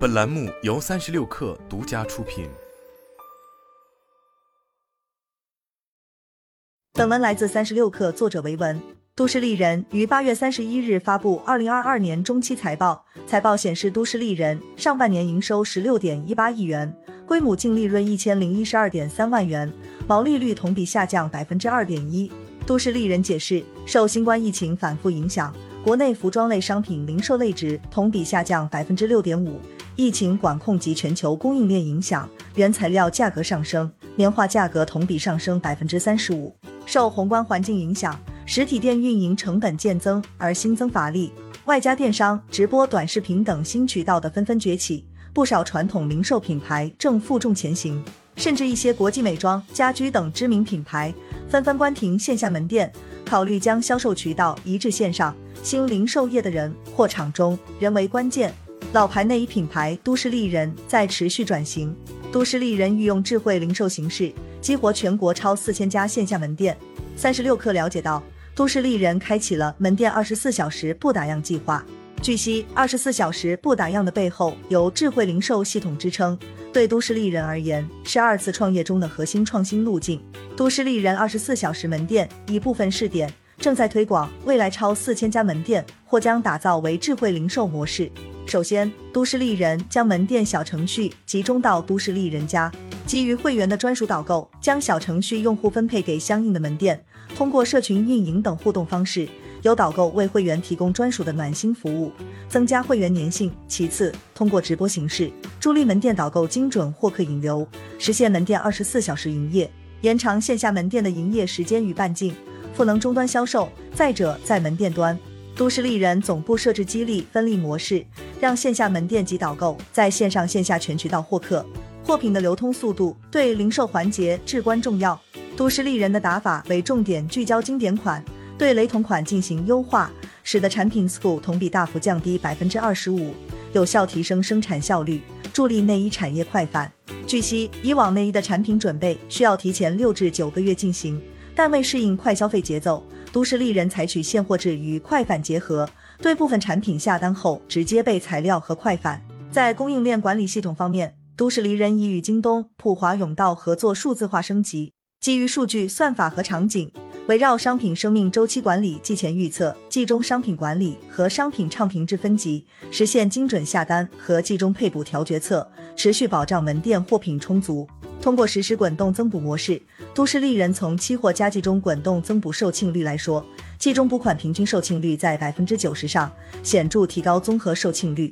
本栏目由三十六氪独家出品。本文来自三十六氪，作者维文。都市丽人于八月三十一日发布二零二二年中期财报，财报显示，都市丽人上半年营收十六点一八亿元，规模净利润一千零一十二点三万元，毛利率同比下降百分之二点一。都市丽人解释，受新冠疫情反复影响，国内服装类商品零售类值同比下降百分之六点五。疫情管控及全球供应链影响，原材料价格上升，棉花价格同比上升百分之三十五。受宏观环境影响，实体店运营成本渐增而新增乏力，外加电商、直播、短视频等新渠道的纷纷崛起，不少传统零售品牌正负重前行，甚至一些国际美妆、家居等知名品牌纷纷关停线下门店，考虑将销售渠道移至线上。新零售业的人货场中，人为关键。老牌内衣品牌都市丽人在持续转型，都市丽人运用智慧零售形式激活全国超四千家线下门店。三十六氪了解到，都市丽人开启了门店二十四小时不打烊计划。据悉，二十四小时不打烊的背后有智慧零售系统支撑，对都市丽人而言是二次创业中的核心创新路径。都市丽人二十四小时门店一部分试点正在推广，未来超四千家门店或将打造为智慧零售模式。首先，都市丽人将门店小程序集中到都市丽人家，基于会员的专属导购，将小程序用户分配给相应的门店，通过社群运营等互动方式，由导购为会员提供专属的暖心服务，增加会员粘性。其次，通过直播形式助力门店导购精准获客引流，实现门店二十四小时营业，延长线下门店的营业时间与半径，赋能终端销售。再者，在门店端。都市丽人总部设置激励分利模式，让线下门店及导购在线上线下全渠道获客，货品的流通速度对零售环节至关重要。都市丽人的打法为重点聚焦经典款，对雷同款进行优化，使得产品 SKU 同比大幅降低百分之二十五，有效提升生产效率，助力内衣产业快反。据悉，以往内衣的产品准备需要提前六至九个月进行，但为适应快消费节奏。都市丽人采取现货制与快返结合，对部分产品下单后直接备材料和快返。在供应链管理系统方面，都市丽人已与京东、普华永道合作数字化升级，基于数据算法和场景，围绕商品生命周期管理、季前预测、季中商品管理和商品畅评制分级，实现精准下单和季中配补调决策，持续保障门店货品充足。通过实施滚动增补模式，都市丽人从期货加季中滚动增补售罄率来说，季中补款平均售罄率在百分之九十上，显著提高综合售罄率。